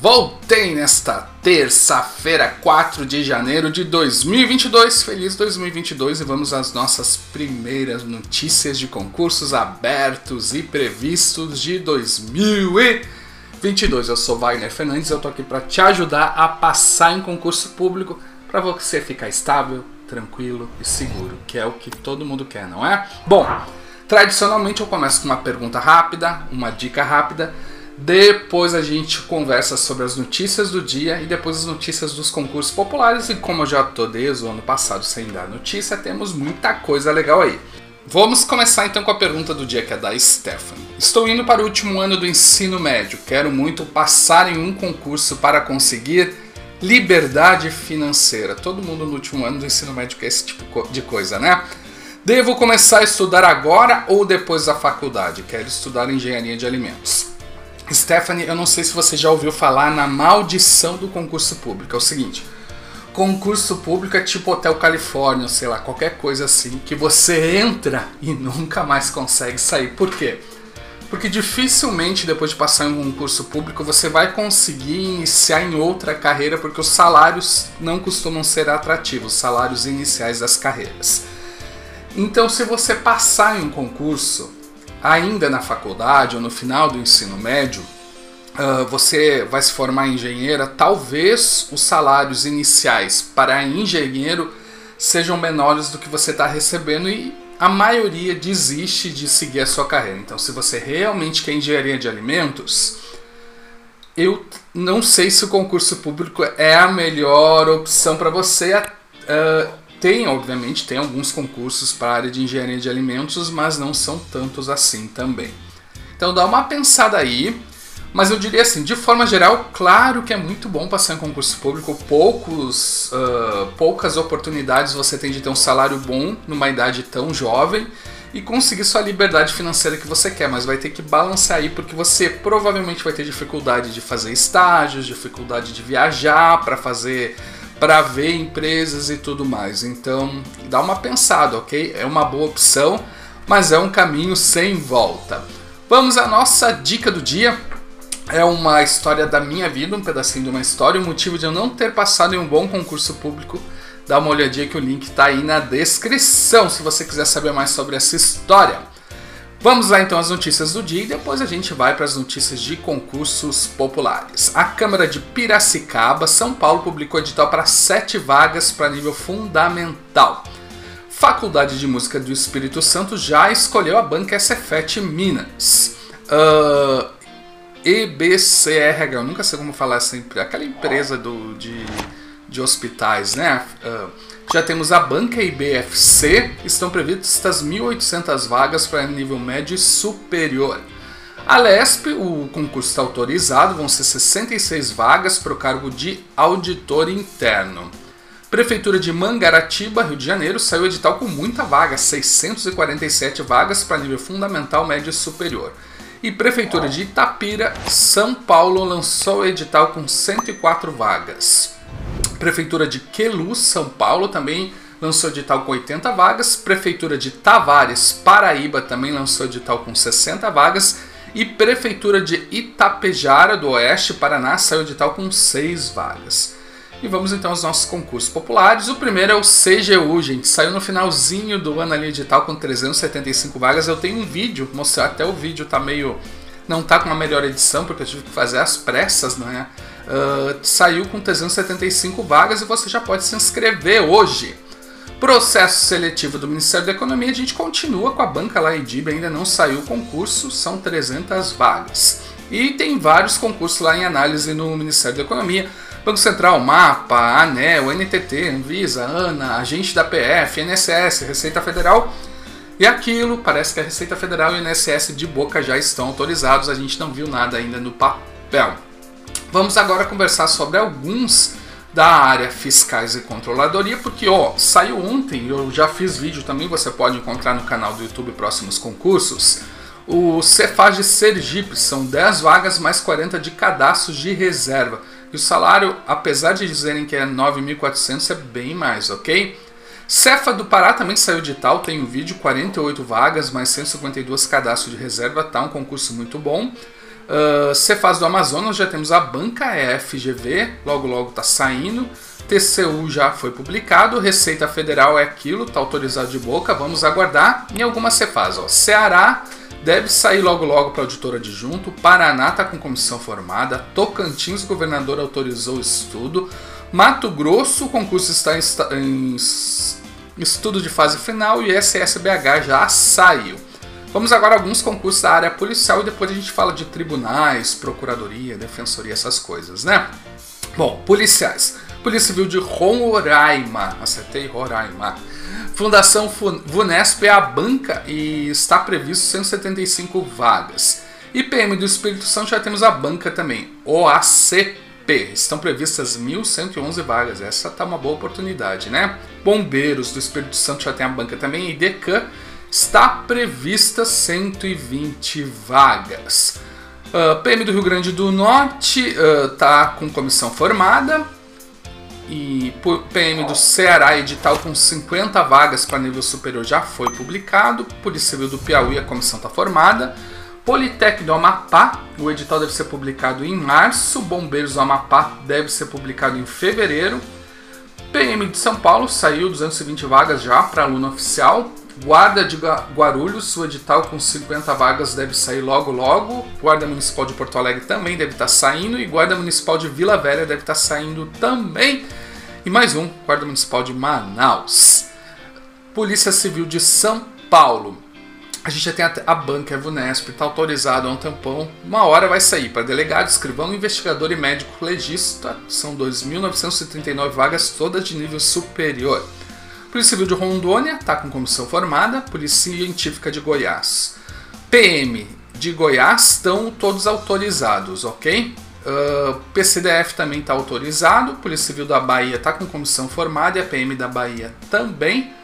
Voltei nesta terça-feira, 4 de janeiro de 2022. Feliz 2022 e vamos às nossas primeiras notícias de concursos abertos e previstos de 2022. Eu sou Wagner Fernandes, eu tô aqui para te ajudar a passar em concurso público para você ficar estável, tranquilo e seguro, que é o que todo mundo quer, não é? Bom, tradicionalmente eu começo com uma pergunta rápida, uma dica rápida depois a gente conversa sobre as notícias do dia e depois as notícias dos concursos populares. E como eu já tô desde o ano passado sem dar notícia, temos muita coisa legal aí. Vamos começar então com a pergunta do dia que é da Stephanie. Estou indo para o último ano do ensino médio. Quero muito passar em um concurso para conseguir liberdade financeira. Todo mundo no último ano do ensino médio quer esse tipo de coisa, né? Devo começar a estudar agora ou depois da faculdade? Quero estudar engenharia de alimentos. Stephanie, eu não sei se você já ouviu falar na maldição do concurso público. É o seguinte: concurso público é tipo Hotel Califórnia, sei lá, qualquer coisa assim, que você entra e nunca mais consegue sair. Por quê? Porque dificilmente depois de passar em um concurso público você vai conseguir iniciar em outra carreira, porque os salários não costumam ser atrativos, os salários iniciais das carreiras. Então, se você passar em um concurso, ainda na faculdade ou no final do ensino médio, uh, você vai se formar engenheira, talvez os salários iniciais para engenheiro sejam menores do que você está recebendo e a maioria desiste de seguir a sua carreira. Então, se você realmente quer engenharia de alimentos, eu não sei se o concurso público é a melhor opção para você. Uh, tem, obviamente, tem alguns concursos para a área de engenharia de alimentos, mas não são tantos assim também. Então dá uma pensada aí, mas eu diria assim, de forma geral, claro que é muito bom passar em concurso público, poucos, uh, poucas oportunidades você tem de ter um salário bom numa idade tão jovem e conseguir sua liberdade financeira que você quer, mas vai ter que balancear aí porque você provavelmente vai ter dificuldade de fazer estágios, dificuldade de viajar para fazer para ver empresas e tudo mais. Então, dá uma pensada, ok? É uma boa opção, mas é um caminho sem volta. Vamos à nossa dica do dia. É uma história da minha vida, um pedacinho de uma história, o motivo de eu não ter passado em um bom concurso público. Dá uma olhadinha que o link está aí na descrição, se você quiser saber mais sobre essa história. Vamos lá então às notícias do dia e depois a gente vai para as notícias de concursos populares. A Câmara de Piracicaba, São Paulo, publicou edital para sete vagas para nível fundamental. Faculdade de Música do Espírito Santo já escolheu a banca SFET Minas. Uh, ah, EBCRH, eu nunca sei como falar essa empresa, aquela empresa do, de, de hospitais, né? Uh, já temos a banca IBFC, estão previstas 1.800 vagas para nível médio e superior. A LESP, o concurso está autorizado, vão ser 66 vagas para o cargo de auditor interno. Prefeitura de Mangaratiba, Rio de Janeiro, saiu edital com muita vaga, 647 vagas para nível fundamental, médio e superior. E Prefeitura de Itapira, São Paulo, lançou edital com 104 vagas. Prefeitura de Queluz, São Paulo, também lançou edital com 80 vagas. Prefeitura de Tavares, Paraíba, também lançou edital com 60 vagas. E Prefeitura de Itapejara, do Oeste, Paraná, saiu edital com 6 vagas. E vamos então aos nossos concursos populares. O primeiro é o CGU, gente. Saiu no finalzinho do ano ali edital com 375 vagas. Eu tenho um vídeo, mostrar até o vídeo tá meio. Não tá com uma melhor edição, porque eu tive que fazer as pressas, né? Uh, saiu com 375 vagas e você já pode se inscrever hoje. Processo seletivo do Ministério da Economia, a gente continua com a banca lá em Dib, ainda não saiu o concurso, são 300 vagas. E tem vários concursos lá em análise no Ministério da Economia. Banco Central, MAPA, ANEL, NTT, Anvisa, ANA, agente da PF, INSS, Receita Federal. E aquilo, parece que a Receita Federal e o INSS de boca já estão autorizados, a gente não viu nada ainda no papel. Vamos agora conversar sobre alguns da área fiscais e controladoria, porque ó, saiu ontem, eu já fiz vídeo também, você pode encontrar no canal do YouTube próximos concursos. O Cefaz de Sergipe são 10 vagas mais 40 de cadastros de reserva. E o salário, apesar de dizerem que é 9.400, é bem mais, ok? Cefa do Pará também saiu de tal, tem um vídeo, 48 vagas mais 152 cadastros de reserva, tá um concurso muito bom. Uh, Cefaz do Amazonas já temos a banca, é FGV, logo logo está saindo. TCU já foi publicado, Receita Federal é aquilo, está autorizado de boca, vamos aguardar. Em algumas Cefaz, ó. Ceará deve sair logo logo para auditor adjunto, Paraná está com comissão formada, Tocantins, governador autorizou o estudo, Mato Grosso, o concurso está em, em estudo de fase final e SSBH já saiu. Vamos agora a alguns concursos da área policial e depois a gente fala de tribunais, procuradoria, defensoria, essas coisas, né? Bom, policiais. Polícia Civil de Roraima, acertei Roraima. Fundação Vunesp é a banca e está previsto 175 vagas. IPM do Espírito Santo já temos a banca também, OACP. Estão previstas 1.111 vagas. Essa tá uma boa oportunidade, né? Bombeiros do Espírito Santo já tem a banca também. E DECAN está prevista 120 vagas. Uh, ah, PM do Rio Grande do Norte está uh, com comissão formada. E PM do Ceará, edital com 50 vagas para nível superior já foi publicado. Polícia Civil do Piauí, a comissão está formada. Politec do Amapá, o edital deve ser publicado em março. Bombeiros do Amapá deve ser publicado em fevereiro. PM de São Paulo saiu 220 vagas já para aluno oficial. Guarda de Guarulhos, o edital com 50 vagas deve sair logo logo. Guarda Municipal de Porto Alegre também deve estar tá saindo. E Guarda Municipal de Vila Velha deve estar tá saindo também. E mais um, Guarda Municipal de Manaus. Polícia Civil de São Paulo. A gente já tem a, banca Evunesp, está autorizado a um tampão. Uma hora vai sair para delegado, escrivão, investigador e médico legista. São 2.939 vagas, todas de nível superior. Polícia Civil de Rondônia está com comissão formada. Polícia Científica de Goiás. PM de Goiás estão todos autorizados, ok? Uh, PCDF também está autorizado. Polícia Civil da Bahia está com comissão formada e a PM da Bahia também.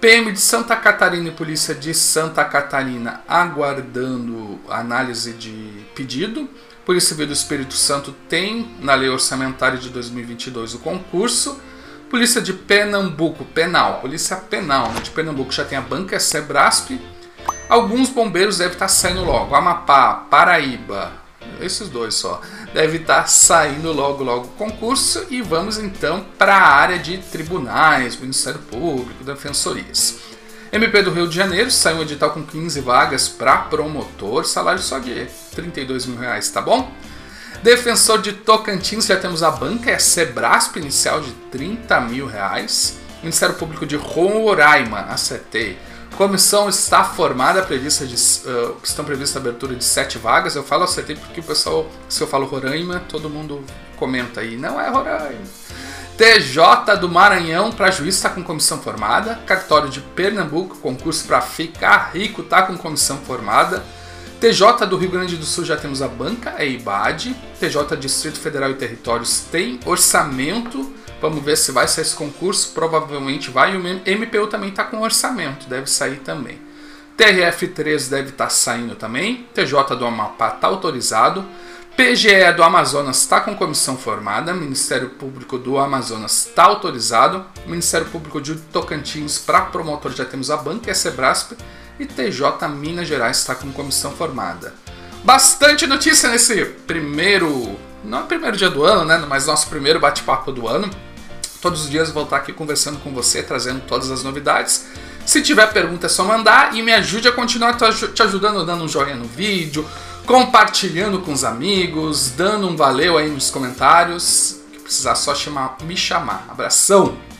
PM de Santa Catarina e Polícia de Santa Catarina aguardando análise de pedido. Polícia Civil do Espírito Santo tem na lei orçamentária de 2022 o concurso. Polícia de Pernambuco, penal, polícia penal né, de Pernambuco já tem a banca Sebrasp. Alguns bombeiros devem estar saindo logo. Amapá, Paraíba, esses dois só. Deve estar saindo logo logo o concurso e vamos então para a área de tribunais, Ministério Público, defensorias. MP do Rio de Janeiro saiu um edital com 15 vagas para promotor, salário só de 32 mil reais, tá bom? Defensor de Tocantins, já temos a banca, é a Sebrasp inicial de 30 mil reais. Ministério Público de Roraima, acertei. Comissão está formada, prevista de, uh, estão previstas a abertura de sete vagas. Eu falo acertei porque o pessoal, se eu falo Roraima, todo mundo comenta aí. Não é Roraima. TJ do Maranhão para juiz está com comissão formada. Cartório de Pernambuco, concurso para ficar rico, está com comissão formada. TJ do Rio Grande do Sul já temos a banca, é IBAD. TJ Distrito Federal e Territórios tem orçamento. Vamos ver se vai sair esse concurso. Provavelmente vai. E o MPU também está com orçamento, deve sair também. TRF3 deve estar tá saindo também. TJ do Amapá está autorizado. PGE do Amazonas está com comissão formada. Ministério Público do Amazonas está autorizado. Ministério Público de Tocantins para promotor já temos a banca a Sebrasp e TJ Minas Gerais está com comissão formada. Bastante notícia nesse primeiro, não é primeiro dia do ano, né, mas nosso primeiro bate-papo do ano. Todos os dias eu vou estar aqui conversando com você, trazendo todas as novidades. Se tiver pergunta é só mandar e me ajude a continuar te ajudando dando um joinha no vídeo, compartilhando com os amigos, dando um valeu aí nos comentários. Que precisar só chamar, me chamar. Abração!